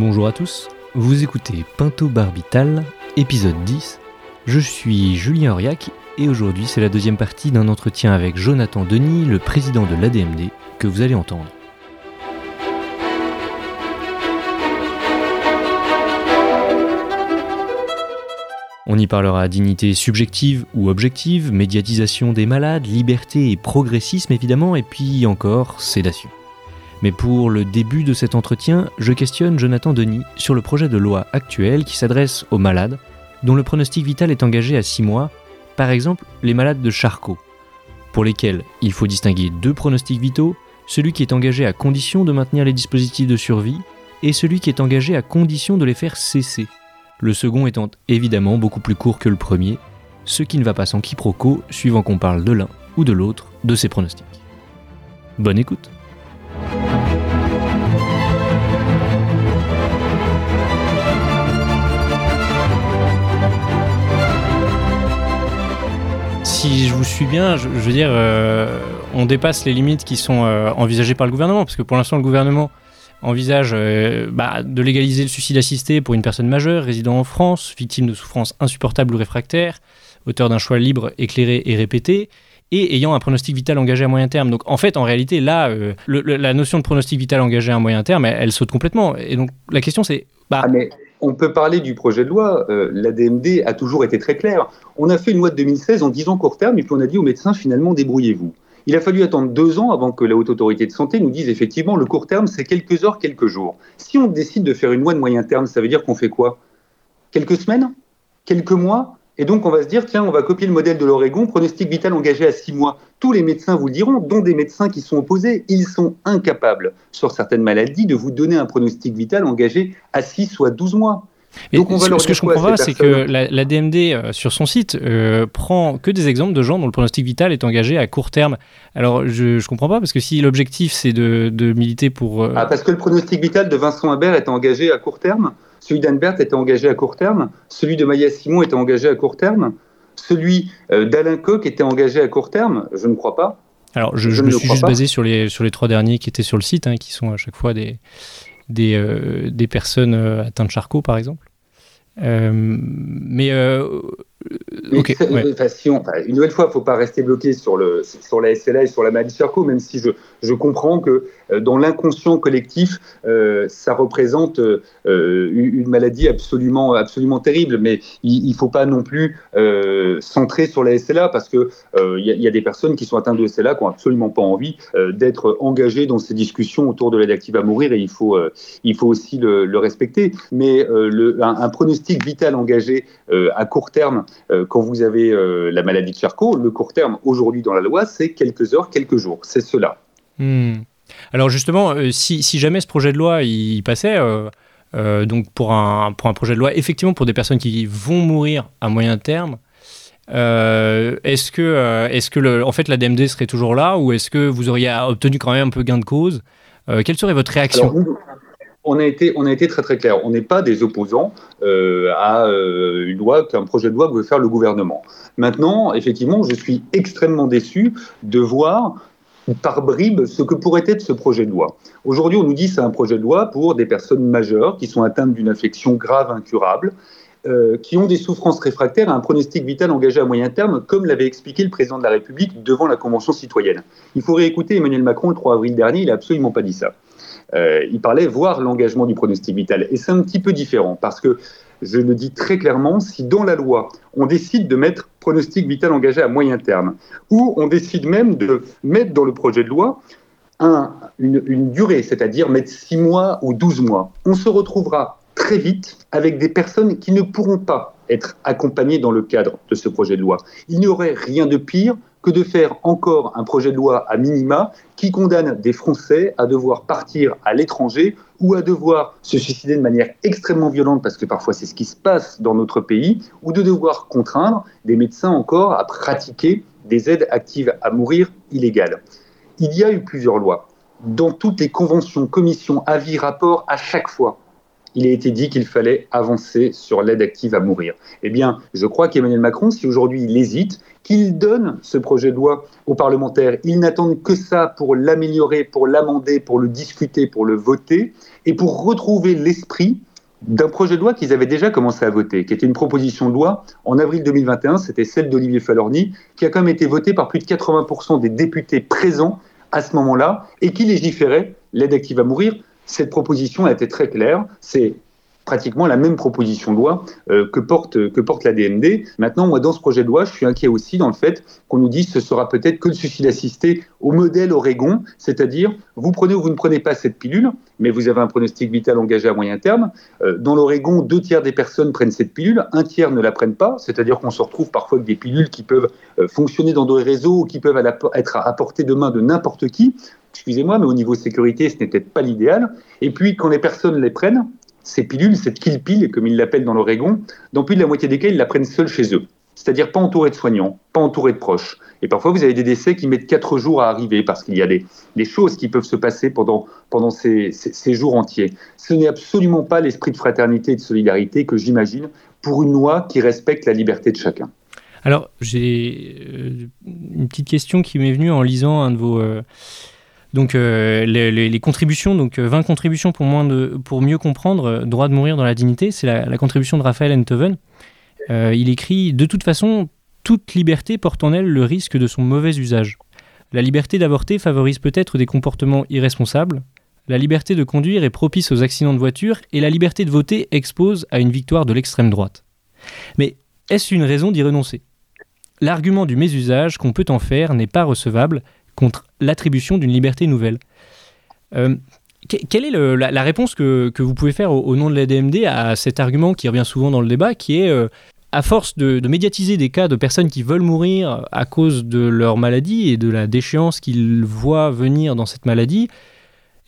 Bonjour à tous, vous écoutez Pinto Barbital, épisode 10. Je suis Julien Auriac et aujourd'hui c'est la deuxième partie d'un entretien avec Jonathan Denis, le président de l'ADMD, que vous allez entendre. On y parlera dignité subjective ou objective, médiatisation des malades, liberté et progressisme évidemment, et puis encore sédation. Mais pour le début de cet entretien, je questionne Jonathan Denis sur le projet de loi actuel qui s'adresse aux malades, dont le pronostic vital est engagé à 6 mois, par exemple les malades de Charcot, pour lesquels il faut distinguer deux pronostics vitaux, celui qui est engagé à condition de maintenir les dispositifs de survie et celui qui est engagé à condition de les faire cesser le second étant évidemment beaucoup plus court que le premier, ce qui ne va pas sans quiproquo suivant qu'on parle de l'un ou de l'autre de ces pronostics. Bonne écoute Si je vous suis bien, je, veux dire, euh, on dépasse les limites qui sont euh, envisagées par le gouvernement, parce que pour l'instant le gouvernement envisage euh, bah, de légaliser le suicide assisté pour une personne majeure résidant en France, victime de souffrances insupportables ou réfractaires, auteur d'un choix libre, éclairé et répété, et ayant un pronostic vital engagé à moyen terme. Donc en fait, en réalité, là, euh, la notion de pronostic vital engagé à moyen terme, elle, saute complètement. Et donc la question c'est... Bah, ah, on peut parler du projet de loi. Euh, L'ADMD a toujours été très clair. On a fait une loi de 2016 en disant court terme, et puis on a dit aux médecins, finalement, débrouillez-vous. Il a fallu attendre deux ans avant que la Haute Autorité de Santé nous dise effectivement le court terme, c'est quelques heures, quelques jours. Si on décide de faire une loi de moyen terme, ça veut dire qu'on fait quoi? Quelques semaines? Quelques mois? Et donc, on va se dire, tiens, on va copier le modèle de l'Oregon, pronostic vital engagé à six mois. Tous les médecins vous le diront, dont des médecins qui sont opposés, ils sont incapables, sur certaines maladies, de vous donner un pronostic vital engagé à 6 ou à 12 mois. Donc on va ce, que je comprends pas, c'est que la, DMD euh, sur son site euh, prend que des exemples de gens dont le pronostic vital est engagé à court terme. Alors je, ne comprends pas parce que si l'objectif c'est de, militer pour. Euh, ah parce que le pronostic vital de Vincent Habert est engagé à court terme, celui d'Anne était engagé à court terme, celui de Maya Simon était engagé à court terme, celui d'Alain Coq était engagé à court terme. Je ne crois pas. Alors je, me suis juste basé sur les sur les trois derniers qui étaient sur le site, hein, qui sont à chaque fois des des, euh, des personnes euh, atteintes de Charcot, par exemple. Euh, mais Ok. une nouvelle fois, il ne faut pas rester bloqué sur, le, sur la SLA et sur la maladie Charcot, même si je, je comprends que dans l'inconscient collectif, ça représente une maladie absolument, absolument terrible. Mais il ne faut pas non plus centrer sur la SLA parce qu'il il y, a des personnes qui sont atteintes de SLA qui n'ont absolument pas envie d'être engagées dans ces discussions autour de l'adactive à mourir et il faut, il faut aussi le, respecter. Mais le, un, pronostic vital engagé à court terme, euh, quand vous avez euh, la maladie de Charcot, le court terme aujourd'hui dans la loi, c'est quelques heures, quelques jours. C'est cela. Hmm. Alors justement, euh, si, jamais ce projet de loi il passait, donc pour un, pour un projet de loi, effectivement pour des personnes qui vont mourir à moyen terme, est-ce que, est-ce que le, en fait la DMD serait toujours là ou est-ce que vous auriez obtenu quand même un peu gain de cause? Quelle serait votre réaction? On a été, très très clair. On n'est pas des opposants euh, à euh, une loi, qu'un projet de loi veut faire le gouvernement. Maintenant, effectivement, je suis extrêmement déçu de voir par bribes ce que pourrait être ce projet de loi. Aujourd'hui, on nous dit c'est un projet de loi pour des personnes majeures qui sont atteintes d'une infection grave incurable. Euh, qui ont des souffrances réfractaires à un pronostic vital engagé à moyen terme, comme l'avait expliqué le président de la République devant la Convention citoyenne. Il faudrait écouter Emmanuel Macron le 3 avril dernier, il n'a absolument pas dit ça. Euh, il parlait voir l'engagement du pronostic vital. Et c'est un petit peu différent parce que, je le dis très clairement, si dans la loi, on décide de mettre pronostic vital engagé à moyen terme, ou on décide même de mettre dans le projet de loi une, une durée, c'est-à-dire mettre 6 mois ou 12 mois, on se retrouvera très vite avec des personnes qui ne pourront pas être accompagnées dans le cadre de ce projet de loi. Il n'y aurait rien de pire que de faire encore un projet de loi à minima qui condamne des Français à devoir partir à l'étranger ou à devoir se suicider de manière extrêmement violente, parce que parfois c'est ce qui se passe dans notre pays, ou de devoir contraindre des médecins encore à pratiquer des aides actives à mourir illégales. Il y a eu plusieurs lois. Dans toutes les conventions, commissions, avis, rapports, à chaque fois, il a été dit qu'il fallait avancer sur l'aide active à mourir. Eh bien, je crois qu'Emmanuel Macron, si aujourd'hui il hésite, qu'il donne ce projet de loi aux parlementaires. Ils n'attendent que ça pour l'améliorer, pour l'amender, pour le discuter, pour le voter, et pour retrouver l'esprit d'un projet de loi qu'ils avaient déjà commencé à voter, qui était une proposition de loi en avril 2021, c'était celle d'Olivier Falorni, qui a quand même été votée par plus de 80% des députés présents à ce moment-là, et qui légiférait l'aide active à mourir. Cette proposition a été très claire, c'est pratiquement la même proposition de loi euh, que, porte, que porte la DMD. Maintenant, moi, dans ce projet de loi, je suis inquiet aussi dans le fait qu'on nous dise ce sera peut-être que le suicide assisté au modèle Oregon, c'est-à-dire vous prenez ou vous ne prenez pas cette pilule, mais vous avez un pronostic vital engagé à moyen terme. Euh, dans l'Oregon, deux tiers des personnes prennent cette pilule, un tiers ne la prennent pas, c'est-à-dire qu'on se retrouve parfois avec des pilules qui peuvent euh, fonctionner dans des réseaux ou qui peuvent être à portée de main de n'importe qui excusez-moi, mais au niveau sécurité, ce n'est peut-être pas l'idéal. Et puis, quand les personnes les prennent, ces pilules, cette kill pill, comme ils l'appellent dans l'Oregon, dans plus de la moitié des cas, ils la prennent seuls chez eux. C'est-à-dire pas entourés de soignants, pas entourés de proches. Et parfois, vous avez des décès qui mettent quatre jours à arriver parce qu'il y a des, choses qui peuvent se passer pendant, pendant ces, jours entiers. Ce n'est absolument pas l'esprit de fraternité et de solidarité que j'imagine pour une loi qui respecte la liberté de chacun. Alors, j'ai euh, une petite question qui m'est venue en lisant un de vos, euh, donc euh, les, contributions, donc 20 euh, contributions pour, mieux comprendre euh, droit de mourir dans la dignité, c'est la, contribution de Raphaël Enthoven. il écrit De toute façon, toute liberté porte en elle le risque de son mauvais usage. La liberté d'avorter favorise peut-être des comportements irresponsables. La liberté de conduire est propice aux accidents de voiture et la liberté de voter expose à une victoire de l'extrême droite. Mais est-ce une raison d'y renoncer? L'argument du mésusage qu'on peut en faire n'est pas recevable contre l'attribution d'une liberté nouvelle. Euh, quelle est la, réponse que, vous pouvez faire au, nom de la DMD à cet argument qui revient souvent dans le débat, qui est, euh, à force de, médiatiser des cas de personnes qui veulent mourir à cause de leur maladie et de la déchéance qu'ils voient venir dans cette maladie,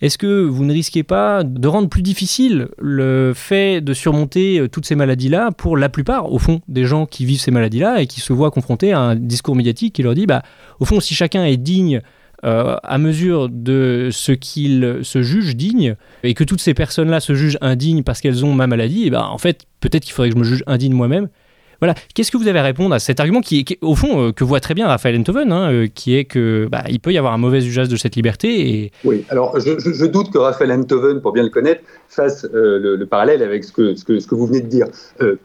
est-ce que vous ne risquez pas de rendre plus difficile le fait de surmonter euh, toutes ces maladies-là pour la plupart, au fond, des gens qui vivent ces maladies-là et qui se voient confrontés à un discours médiatique qui leur dit, bah, au fond, si chacun est digne euh, à mesure de ce qu'il se juge digne, et que toutes ces personnes-là se jugent indignes parce qu'elles ont ma maladie, et ben, en fait, peut-être qu'il faudrait que je me juge indigne moi-même, voilà. Qu'est-ce que vous avez à répondre à cet argument qui, au fond, euh, que voit très bien Raphaël Enthoven, hein, euh, qui est que bah, il peut y avoir un mauvais usage de cette liberté. Et... Oui, alors je, doute que Raphaël Enthoven, pour bien le connaître, fasse euh, le, parallèle avec ce que, ce, que, ce que vous venez de dire.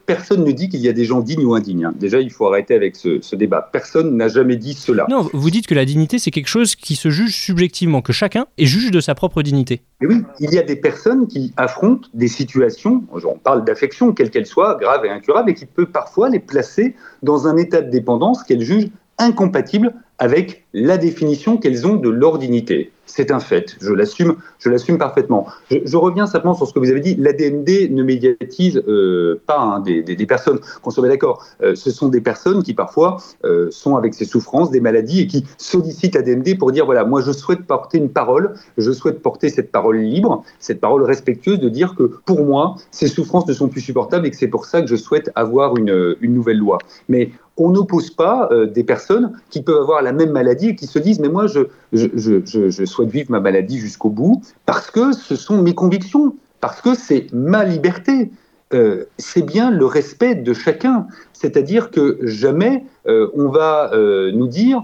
personne ne dit qu'il y a des gens dignes ou indignes. Hein. Déjà, il faut arrêter avec ce, débat. Personne n'a jamais dit cela. Non, vous dites que la dignité, c'est quelque chose qui se juge subjectivement, que chacun est juge de sa propre dignité. Et oui, il y a des personnes qui affrontent des situations, on parle d'affection, quelle qu'elle soit, grave et incurable, et qui peut parfois les placer dans un état de dépendance qu'elles jugent incompatible avec la définition qu'elles ont de leur dignité. C'est un fait, je l'assume, je l'assume parfaitement. Je, reviens simplement sur ce que vous avez dit. L'ADMD ne médiatise euh, pas hein, des, personnes, qu'on soit d'accord. Euh, ce sont des personnes qui parfois euh, sont avec ces souffrances, des maladies et qui sollicitent l'ADMD pour dire voilà, moi je souhaite porter une parole, je souhaite porter cette parole libre, cette parole respectueuse de dire que pour moi ces souffrances ne sont plus supportables et que c'est pour ça que je souhaite avoir une, une nouvelle loi. Mais on n'oppose pas des personnes qui peuvent avoir la même maladie et qui se disent mais moi je, souhaite vivre ma maladie jusqu'au bout parce que ce sont mes convictions, parce que c'est ma liberté. Euh, c'est bien le respect de chacun. C'est-à-dire que jamais euh, on va nous dire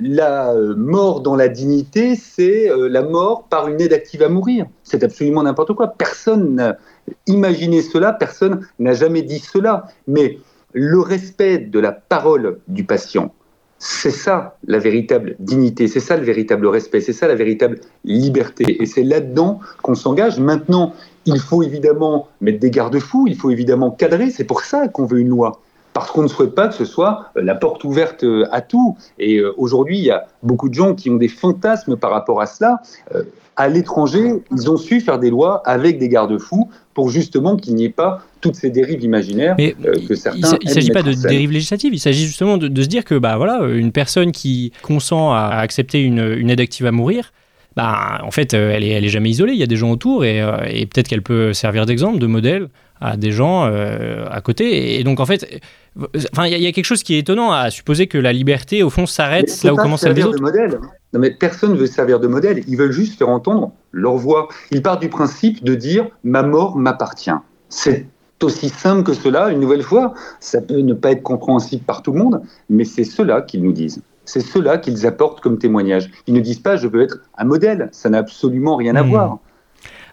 la mort dans la dignité, c'est la mort par une aide active à mourir. C'est absolument n'importe quoi. Personne n'a imaginé cela, personne n'a jamais dit cela. Mais le respect de la parole du patient, c'est ça la véritable dignité, c'est ça le véritable respect, c'est ça la véritable liberté. Et c'est là-dedans qu'on s'engage. Maintenant, il faut évidemment mettre des garde-fous, il faut évidemment cadrer, c'est pour ça qu'on veut une loi. Parce qu'on ne souhaite pas que ce soit euh, la porte ouverte euh, à tout. Et euh, aujourd'hui, il y a beaucoup de gens qui ont des fantasmes par rapport à cela. À l'étranger, ils ont su faire des lois avec des garde-fous pour justement qu'il n'y ait pas toutes ces dérives imaginaires euh, que certains. Il ne s'agit pas de dérives législatives, il s'agit justement de, se dire que bah, voilà, une personne qui consent à accepter une, aide active à mourir, bah, en fait, elle est, elle est jamais isolée. Il y a des gens autour et, et peut-être qu'elle peut servir d'exemple, de modèle à des gens à côté. Et donc, en fait, enfin, il y, a quelque chose qui est étonnant à supposer que la liberté, au fond, s'arrête là où commence celle des autres. De modèle. Non, mais personne ne veut servir de modèle. Ils veulent juste faire entendre leur voix. Ils partent du principe de dire ma mort m'appartient. C'est aussi simple que cela. Une nouvelle fois, ça peut ne pas être compréhensible par tout le monde, mais c'est cela qu'ils nous disent. C'est cela qu'ils apportent comme témoignage. Ils ne disent pas je veux être un modèle. Ça n'a absolument rien à hmm. voir.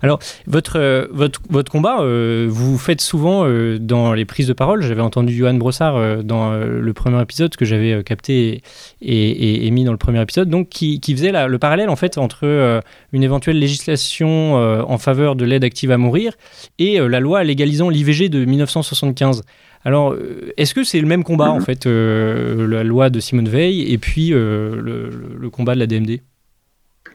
Alors, votre, euh, votre, votre combat, euh, vous faites souvent euh, dans les prises de parole. J'avais entendu Johan Brossard dans le premier épisode que j'avais capté et, et, mis dans le premier épisode, donc qui, qui faisait le parallèle en fait entre une éventuelle législation en faveur de l'aide active à mourir et la loi légalisant l'IVG de 1975. Alors, est-ce que c'est le même combat en fait, la loi de Simone Veil et puis le, le combat de la DMD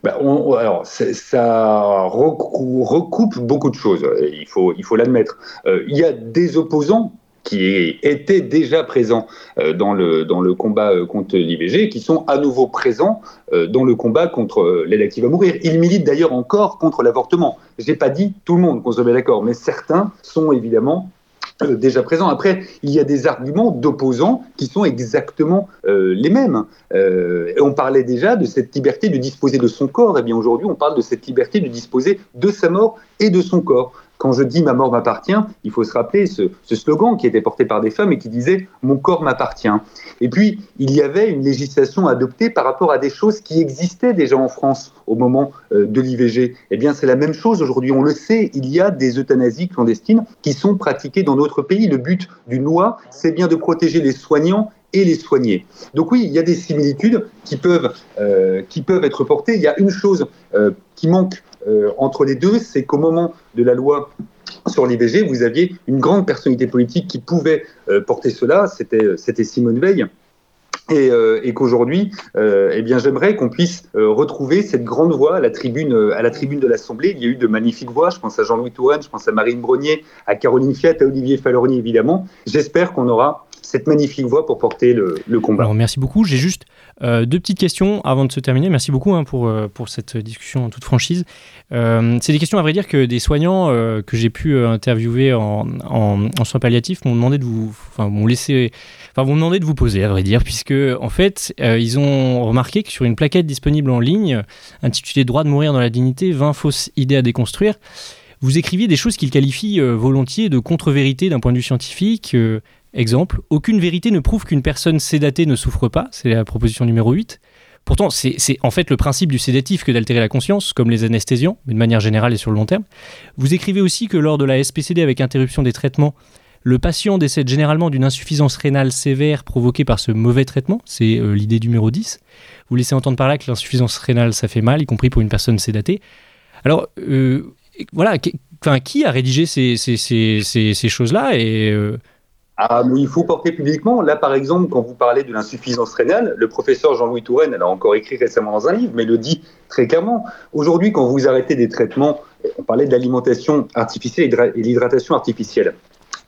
bah, alors, ça recoupe, beaucoup de choses, il faut il faut l'admettre. Euh, il y a des opposants qui étaient déjà présents euh, dans, le, dans le combat euh, contre l'IVG, qui sont à nouveau présents dans le combat contre l'aide active à mourir. Ils militent d'ailleurs encore contre l'avortement. Je n'ai pas dit tout le monde qu'on se met d'accord, mais certains sont évidemment euh, déjà présent. Après, il y a des arguments d'opposants qui sont exactement euh, les mêmes. Euh, on parlait déjà de cette liberté de disposer de son corps. Et eh bien aujourd'hui, on parle de cette liberté de disposer de sa mort et de son corps. Quand je dis ma mort m'appartient, il faut se rappeler ce, slogan qui était porté par des femmes et qui disait mon corps m'appartient. Et puis, il y avait une législation adoptée par rapport à des choses qui existaient déjà en France au moment euh, de l'IVG. Eh bien, c'est la même chose aujourd'hui. On le sait, il y a des euthanasies clandestines qui sont pratiquées dans d'autres pays. Le but d'une loi, c'est bien de protéger les soignants et les soigner. Donc oui, il y a des similitudes qui peuvent, euh, qui peuvent être portées. Il y a une chose euh, qui manque entre les deux, c'est qu'au moment de la loi sur l'IVG, vous aviez une grande personnalité politique qui pouvait euh, porter cela, c'était Simone Veil. Et, euh, qu'aujourd'hui, eh bien, j'aimerais qu'on puisse retrouver cette grande voix à la tribune, de l'Assemblée. Il y a eu de magnifiques voix. Je pense à Jean-Louis Touraine, je pense à Marine Brognier, à Caroline Fiat, à Olivier Falorni, évidemment. J'espère qu'on aura cette magnifique voix pour porter le, combat. Alors, merci beaucoup. J'ai juste euh, deux petites questions avant de se terminer. Merci beaucoup hein, pour, euh, pour cette discussion en toute franchise. Euh, c'est des questions, à vrai dire, que des soignants que j'ai pu interviewer en, en, soins palliatifs m'ont demandé de vous, enfin, demandé de vous poser, à vrai dire, puisque en fait, ils ont remarqué que sur une plaquette disponible en ligne, intitulée Droit de mourir dans la dignité, 20 fausses idées à déconstruire, vous écriviez des choses qu'ils qualifient volontiers de contre-vérité d'un point de vue scientifique, Exemple, aucune vérité ne prouve qu'une personne sédatée ne souffre pas, c'est la proposition numéro 8. Pourtant, c'est en fait le principe du sédatif que d'altérer la conscience, comme les anesthésiants, mais de manière générale et sur le long terme. Vous écrivez aussi que lors de la SPCD avec interruption des traitements, le patient décède généralement d'une insuffisance rénale sévère provoquée par ce mauvais traitement, c'est euh, l'idée numéro 10. Vous laissez entendre par là que l'insuffisance rénale, ça fait mal, y compris pour une personne sédatée. Alors, euh, voilà, qui a rédigé ces, ces, choses-là et euh, ah, il faut porter publiquement. Là, par exemple, quand vous parlez de l'insuffisance rénale, le professeur Jean-Louis Touraine, elle a encore écrit récemment dans un livre, mais le dit très clairement. Aujourd'hui, quand vous arrêtez des traitements, on parlait de l'alimentation artificielle et l'hydratation artificielle.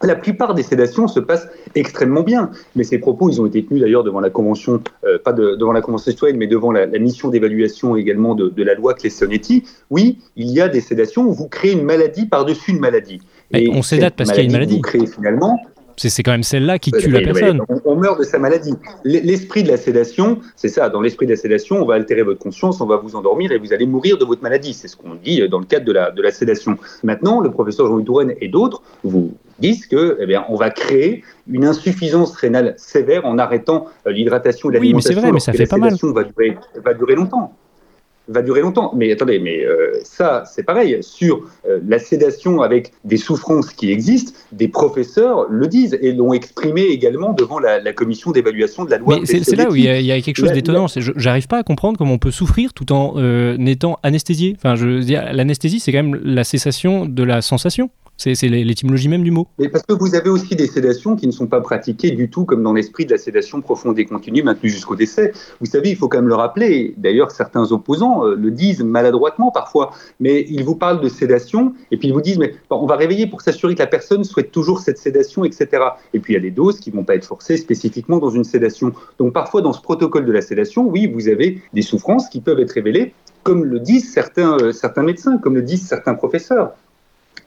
La plupart des sédations se passent extrêmement bien, mais ces propos, ils ont été tenus d'ailleurs devant la convention, euh, pas devant la convention citoyenne, mais devant la, mission d'évaluation également de, la loi Clessonetti. Oui, il y a des sédations où vous créez une maladie par-dessus une maladie. Et on sédate parce qu'il y a une maladie. Vous créez finalement c'est quand même celle-là qui tue la personne. On, meurt de sa maladie. L'esprit de la sédation, c'est ça. Dans l'esprit de la sédation, on va altérer votre conscience, on va vous endormir et vous allez mourir de votre maladie. C'est ce qu'on dit dans le cadre de la, de la sédation. Maintenant, le professeur Jean-Louis Touraine et d'autres vous disent que, eh bien, on va créer une insuffisance rénale sévère en arrêtant euh, l'hydratation et l'alimentation. Oui, mais c'est vrai, mais ça fait pas mal. Va durer, va durer longtemps va durer longtemps. Mais attendez, mais euh, ça, c'est pareil. Sur euh, la sédation avec des souffrances qui existent, des professeurs le disent et l'ont exprimé également devant la, commission d'évaluation de la loi. C'est là où il y, a, quelque chose d'étonnant. J'arrive pas à comprendre comment on peut souffrir tout en euh, étant anesthésié. Enfin, je veux dire, l'anesthésie, c'est quand même la cessation de la sensation. C'est l'étymologie même du mot. Mais parce que vous avez aussi des sédations qui ne sont pas pratiquées du tout comme dans l'esprit de la sédation profonde et continue maintenue jusqu'au décès. Vous savez, il faut quand même le rappeler, d'ailleurs certains opposants euh, le disent maladroitement parfois, mais ils vous parlent de sédation et puis ils vous disent mais on va réveiller pour s'assurer que la personne souhaite toujours cette sédation, etc. Et puis il y a des doses qui ne vont pas être forcées spécifiquement dans une sédation. Donc parfois dans ce protocole de la sédation, oui, vous avez des souffrances qui peuvent être révélées comme le disent certains, certains médecins, comme le disent certains professeurs.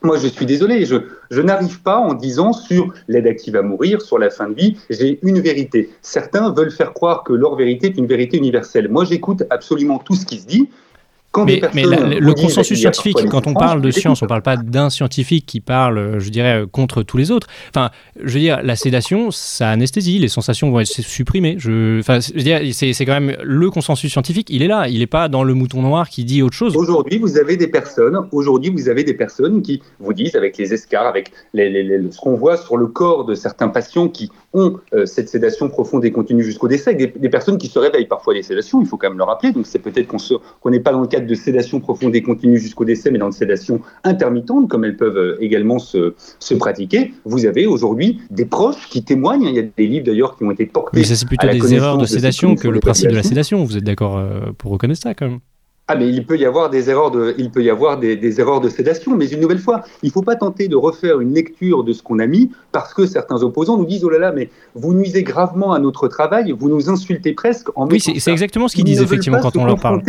Moi, je suis désolé, je, je n'arrive pas en disant sur l'aide active à mourir, sur la fin de vie, j'ai une vérité. Certains veulent faire croire que leur vérité est une vérité universelle. Moi, j'écoute absolument tout ce qui se dit mais, le consensus scientifique, quand on parle de science, on ne parle pas d'un scientifique qui parle, je dirais, contre tous les autres. Enfin, je veux dire, la sédation, ça anesthésie, les sensations vont être supprimées. Je, enfin, je veux dire, c'est, quand même le consensus scientifique, il est là, il n'est pas dans le mouton noir qui dit autre chose. Aujourd'hui, vous avez des personnes, aujourd'hui, vous avez des personnes qui vous disent, avec les escarres, avec ce qu'on voit sur le corps de certains patients qui ont euh, cette sédation profonde et continue jusqu'au décès, des, des, personnes qui se réveillent parfois des sédations, il faut quand même le rappeler, donc c'est peut-être qu'on n'est pas dans le cadre de sédation profonde et continue jusqu'au décès, mais dans une sédation intermittente, comme elles peuvent euh, également se, se pratiquer, vous avez aujourd'hui des proches qui témoignent. Il y a des livres d'ailleurs qui ont été portés. Mais ça, c'est plutôt des erreurs de sédation que le principe de la sédation. Vous êtes d'accord euh, pour reconnaître ça quand même ah, mais il peut y avoir des erreurs de, il peut y avoir des, des erreurs de sédation, mais une nouvelle fois, il ne faut pas tenter de refaire une lecture de ce qu'on a mis parce que certains opposants nous disent oh là là, mais vous nuisez gravement à notre travail, vous nous insultez presque en. Oui, c'est exactement ce qu'ils disent effectivement quand on leur parle.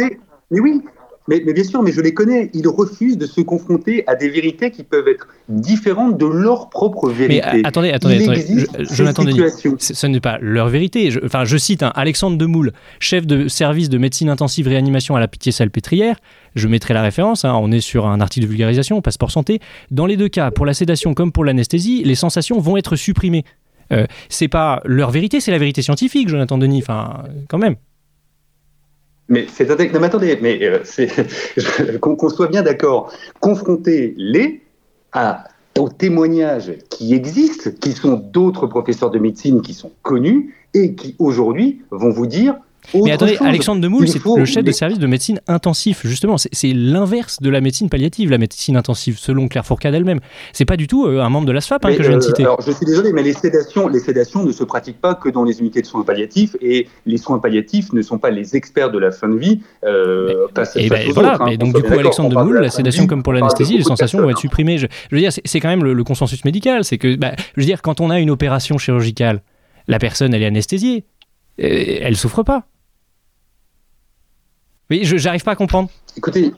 Mais oui, mais, bien sûr, mais je les connais. Ils refusent de se confronter à des vérités qui peuvent être différentes de leur propre vérité. Mais attendez, attendez, attendez. Jonathan Denis, ce n'est pas leur vérité. Je, enfin, je cite Alexandre Demoule, chef de service de médecine intensive réanimation à la Pitié-Salpêtrière. Je mettrai la référence. Hein. on est sur un article de vulgarisation, passeport santé. Dans les deux cas, pour la sédation comme pour l'anesthésie, les sensations vont être supprimées. Euh, c'est pas leur vérité, c'est la vérité scientifique, Jonathan Denis. Enfin, quand même. Mais c'est non, mais attendez, mais euh, qu'on soit bien d'accord, confronter les aux témoignages qui existent, qui sont d'autres professeurs de médecine qui sont connus et qui aujourd'hui vont vous dire mais attendez, Alexandre Demoule, c'est le chef de service de médecine intensif, justement. C'est l'inverse de la médecine palliative, la médecine intensive, selon Claire Fourcade elle-même. C'est pas du tout euh, un membre de la SFAP hein, que je viens de citer. alors, je suis désolé, mais les sédations, les sédations ne se pratiquent pas que dans les unités de soins palliatifs, et les soins palliatifs ne sont pas les experts de la fin de vie. Euh, et ben, voilà, hein. mais donc du coup, Alexandre Demoule, la, sédation comme pour l'anesthésie, les sensations vont être supprimées. Je, veux dire, c'est quand même le, consensus médical. C'est que, bah, je veux dire, quand on a une opération chirurgicale, la personne, elle est anesthésiée. Elle souffre pas. Oui, je n'arrive pas à comprendre. Écoutez,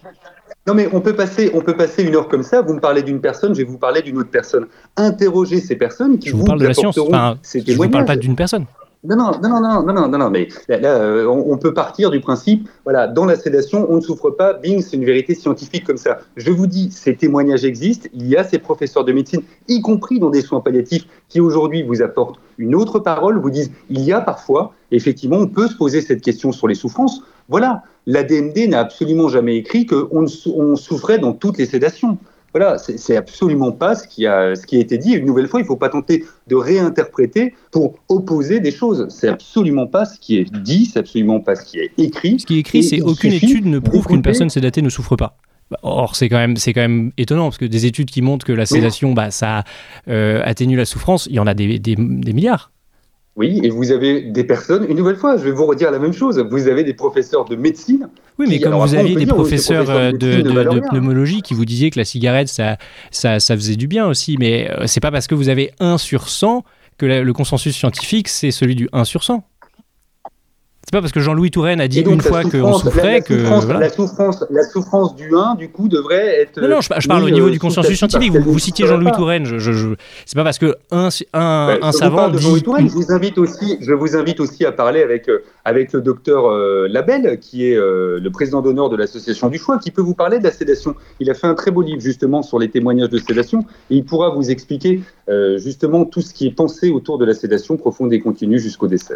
non mais on peut passer, on peut passer une heure comme ça. Vous me parlez d'une personne, je vais vous parler d'une autre personne. Interrogez ces personnes qui je vous, parle de la science. Enfin, je ne vous parle pas d'une personne. Non, non, non, non, non, non, non, mais là, euh, on, peut partir du principe, voilà, dans la sédation, on ne souffre pas, bing, c'est une vérité scientifique comme ça. Je vous dis, ces témoignages existent, il y a ces professeurs de médecine, y compris dans des soins palliatifs, qui aujourd'hui vous apportent une autre parole, vous disent, il y a parfois, effectivement, on peut se poser cette question sur les souffrances. Voilà, l'ADMD n'a absolument jamais écrit qu'on on souffrait dans toutes les sédations. Voilà, c'est absolument pas ce qui, a, ce qui a été dit. Une nouvelle fois, il ne faut pas tenter de réinterpréter pour opposer des choses. C'est absolument pas ce qui est dit, c'est absolument pas ce qui est écrit. Ce qui est écrit, c'est aucune étude ne prouve qu'une personne sédatée ne souffre pas. Or, c'est quand même, c'est quand même étonnant parce que des études qui montrent que la sédation, bah, ça euh, atténue la souffrance, il y en a des, des milliards. Oui, et vous avez des personnes, une nouvelle fois, je vais vous redire la même chose, vous avez des professeurs de médecine. Oui, mais comme vous aviez des professeurs, euh, de, de, pneumologie qui vous disaient que la cigarette, ça, ça, ça faisait du bien aussi, mais euh, c'est pas parce que vous avez 1 sur 100 que le consensus scientifique, c'est celui du 1 sur 100. C'est pas parce que Jean-Louis Touraine a dit une fois qu'on souffrait que. La, souffrance, la souffrance du 1, du coup, devrait être. Non, non, je, parle au niveau du consensus scientifique. Vous, citiez Jean-Louis Touraine. Je, je, C'est pas parce que un, un, un savant. De Jean-Louis Touraine, je vous, invite aussi, je vous invite aussi à parler avec, euh, avec le docteur euh, Labelle, qui est euh, le président d'honneur de l'Association du choix, qui peut vous parler de la sédation. Il a fait un très beau livre, justement, sur les témoignages de sédation. Et il pourra vous expliquer, justement, tout ce qui est pensé autour de la sédation profonde et continue jusqu'au décès.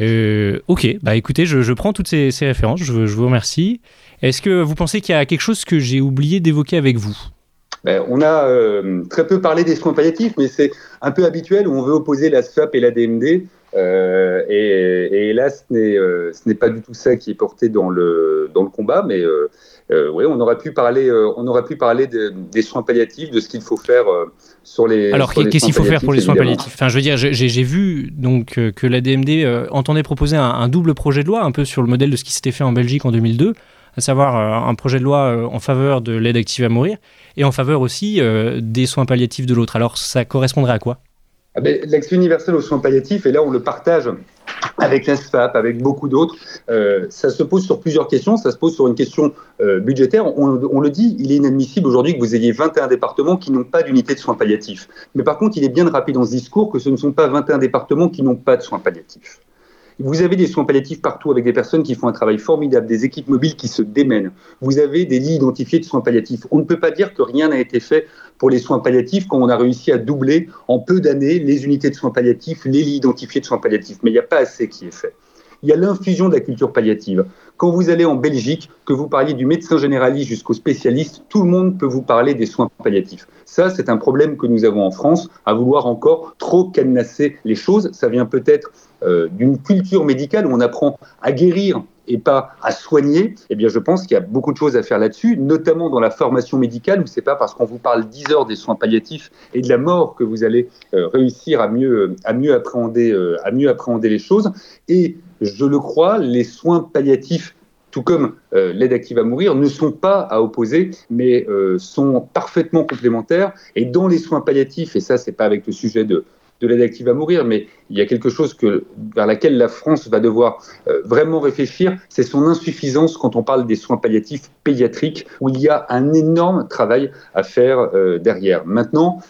Euh, ok, bah écoutez, je, prends toutes ces, références, je, vous remercie. Est-ce que vous pensez qu'il y a quelque chose que j'ai oublié d'évoquer avec vous? On a euh, très peu parlé des soins palliatifs, mais c'est un peu habituel où on veut opposer la SFAP et la DMD. Euh, et, et, là, ce n'est pas du tout ça qui est porté dans le, dans le combat, mais euh, oui, on aurait pu parler, euh, on pu parler des soins palliatifs, de ce qu'il faut faire euh, sur les. Alors, qu'est-ce qu'il faut faire pour les soins palliatifs? Enfin, je veux dire, j'ai vu donc que la DMD entendait proposer un, double projet de loi, un peu sur le modèle de ce qui s'était fait en Belgique en 2002, à savoir un projet de loi en faveur de l'aide active à mourir et en faveur aussi des soins palliatifs de l'autre. Alors, ça correspondrait à quoi? Ah ben, L'accès universel aux soins palliatifs, et là, on le partage avec la SFAP, avec beaucoup d'autres. Euh, ça se pose sur plusieurs questions. Ça se pose sur une question euh, budgétaire. On, on, le dit, il est inadmissible aujourd'hui que vous ayez 21 départements qui n'ont pas d'unité de soins palliatifs. Mais par contre, il est bien de rappeler dans ce discours que ce ne sont pas 21 départements qui n'ont pas de soins palliatifs. Vous avez des soins palliatifs partout avec des personnes qui font un travail formidable, des équipes mobiles qui se démènent. Vous avez des lits identifiés de soins palliatifs. On ne peut pas dire que rien n'a été fait pour les soins palliatifs quand on a réussi à doubler en peu d'années les unités de soins palliatifs, les lits identifiés de soins palliatifs. Mais il n'y a pas assez qui est fait. Il y a l'infusion de la culture palliative. Quand vous allez en Belgique, que vous parliez du médecin généraliste jusqu'au spécialiste, tout le monde peut vous parler des soins palliatifs. Ça, c'est un problème que nous avons en France, à vouloir encore trop cadenasser les choses. Ça vient peut-être euh, d'une culture médicale où on apprend à guérir et pas à soigner, eh bien, je pense qu'il y a beaucoup de choses à faire là-dessus, notamment dans la formation médicale, où c'est pas parce qu'on vous parle 10 heures des soins palliatifs et de la mort que vous allez euh, réussir à mieux, à mieux appréhender, euh, à mieux appréhender les choses. Et je le crois, les soins palliatifs tout comme l'aide active à mourir, ne sont pas à opposer, mais sont parfaitement complémentaires. Et dans les soins palliatifs, et ça, c'est pas avec le sujet de, de l'aide active à mourir, mais il y a quelque chose que, vers laquelle la France va devoir euh, vraiment réfléchir, c'est son insuffisance quand on parle des soins palliatifs pédiatriques, où il y a un énorme travail à faire euh, derrière. Maintenant,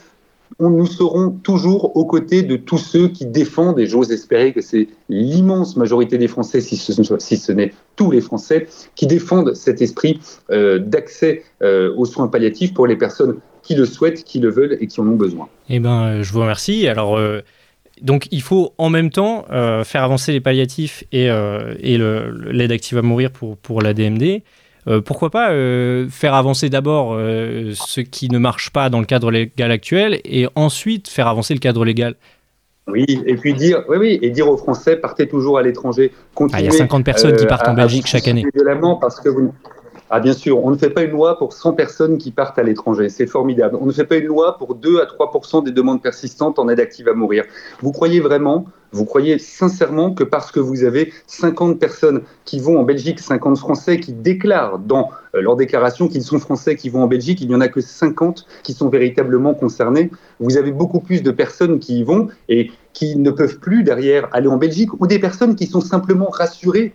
nous serons toujours aux côtés de tous ceux qui défendent, et j'ose espérer que c'est l'immense majorité des Français, si ce, si ce n'est tous les Français, qui défendent cet esprit euh, d'accès aux soins palliatifs pour les personnes qui le souhaitent, qui le veulent et qui en ont besoin. Eh ben, euh, je vous remercie. Alors, euh, donc, il faut en même temps euh, faire avancer les palliatifs et, et l'aide active à mourir pour, pour la DMD. pourquoi pas faire avancer d'abord ce qui ne marche pas dans le cadre légal actuel et ensuite faire avancer le cadre légal oui, et puis dire, oui, oui, et dire aux Français, partez toujours à l'étranger. Ah, il y a 50 personnes qui partent en Belgique chaque année. Parce que vous, ah bien sûr, on ne fait pas une loi pour 100 personnes qui partent à l'étranger, c'est formidable. On ne fait pas une loi pour 2 à 3 des demandes persistantes en aide active à mourir. Vous croyez vraiment, vous croyez sincèrement que parce que vous avez 50 personnes qui vont en Belgique, 50 Français qui déclarent dans euh, leur déclaration qu'ils sont Français qui vont en Belgique, il n'y en a que 50 qui sont véritablement concernés. Vous avez beaucoup plus de personnes qui y vont et qui ne peuvent plus derrière aller en Belgique ou des personnes qui sont simplement rassurées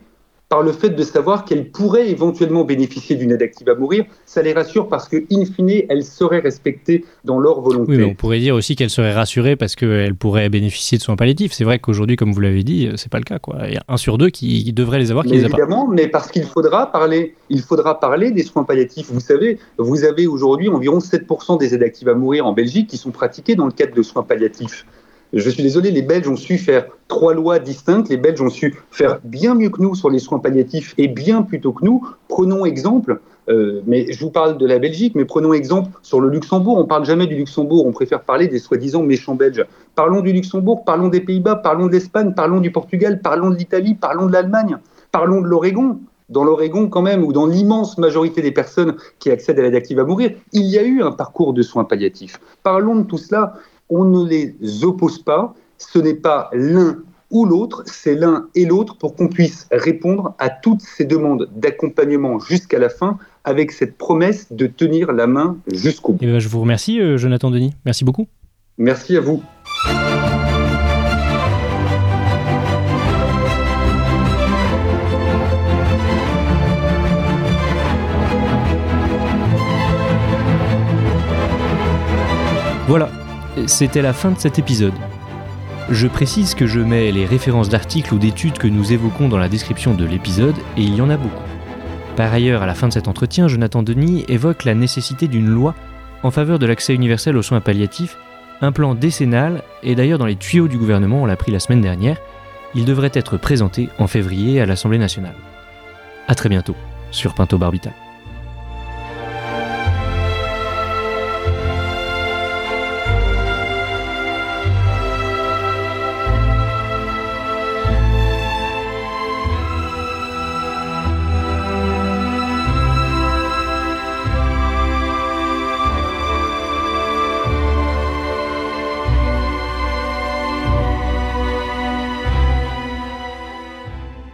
par le fait de savoir qu'elles pourraient éventuellement bénéficier d'une aide active à mourir, ça les rassure parce que, in fine, elles seraient respectées dans leur volonté. Oui, mais on pourrait dire aussi qu'elles seraient rassurées parce qu'elles pourraient bénéficier de soins palliatifs. C'est vrai qu'aujourd'hui, comme vous l'avez dit, c'est pas le cas. Quoi. Il y a un sur deux qui devrait les avoir, qui les a Évidemment, mais parce qu'il faudra parler, il faudra parler des soins palliatifs. Vous savez, vous avez aujourd'hui environ 7% des aides actives à mourir en Belgique qui sont pratiquées dans le cadre de soins palliatifs. Je suis désolé, les Belges ont su faire trois lois distinctes. Les Belges ont su faire bien mieux que nous sur les soins palliatifs et bien plus tôt que nous. Prenons exemple, euh, mais je vous parle de la Belgique, mais prenons exemple sur le Luxembourg. On parle jamais du Luxembourg, on préfère parler des soi-disant méchants Belges. Parlons du Luxembourg, parlons des Pays-Bas, parlons de l'Espagne, parlons du Portugal, parlons de l'Italie, parlons de l'Allemagne, parlons de l'Oregon dans l'Oregon quand même, ou dans l'immense majorité des personnes qui accèdent à l'aide active à mourir, il y a eu un parcours de soins palliatifs. Parlons de tout cela on ne les oppose pas, ce n'est pas l'un ou l'autre, c'est l'un et l'autre pour qu'on puisse répondre à toutes ces demandes d'accompagnement jusqu'à la fin avec cette promesse de tenir la main jusqu'au bout. Eh ben, je vous remercie, euh, Jonathan Denis. Merci beaucoup. Merci à vous. Voilà, c'était la fin de cet épisode. Je précise que je mets les références d'articles ou d'études que nous évoquons dans la description de l'épisode, et il y en a beaucoup. Par ailleurs, à la fin de cet entretien, Jonathan Denis évoque la nécessité d'une loi en faveur de l'accès universel aux soins palliatifs, un plan décennal, et d'ailleurs dans les tuyaux du gouvernement, on l'a pris la semaine dernière, il devrait être présenté en février à l'Assemblée nationale. A très bientôt sur Pinto Barbital.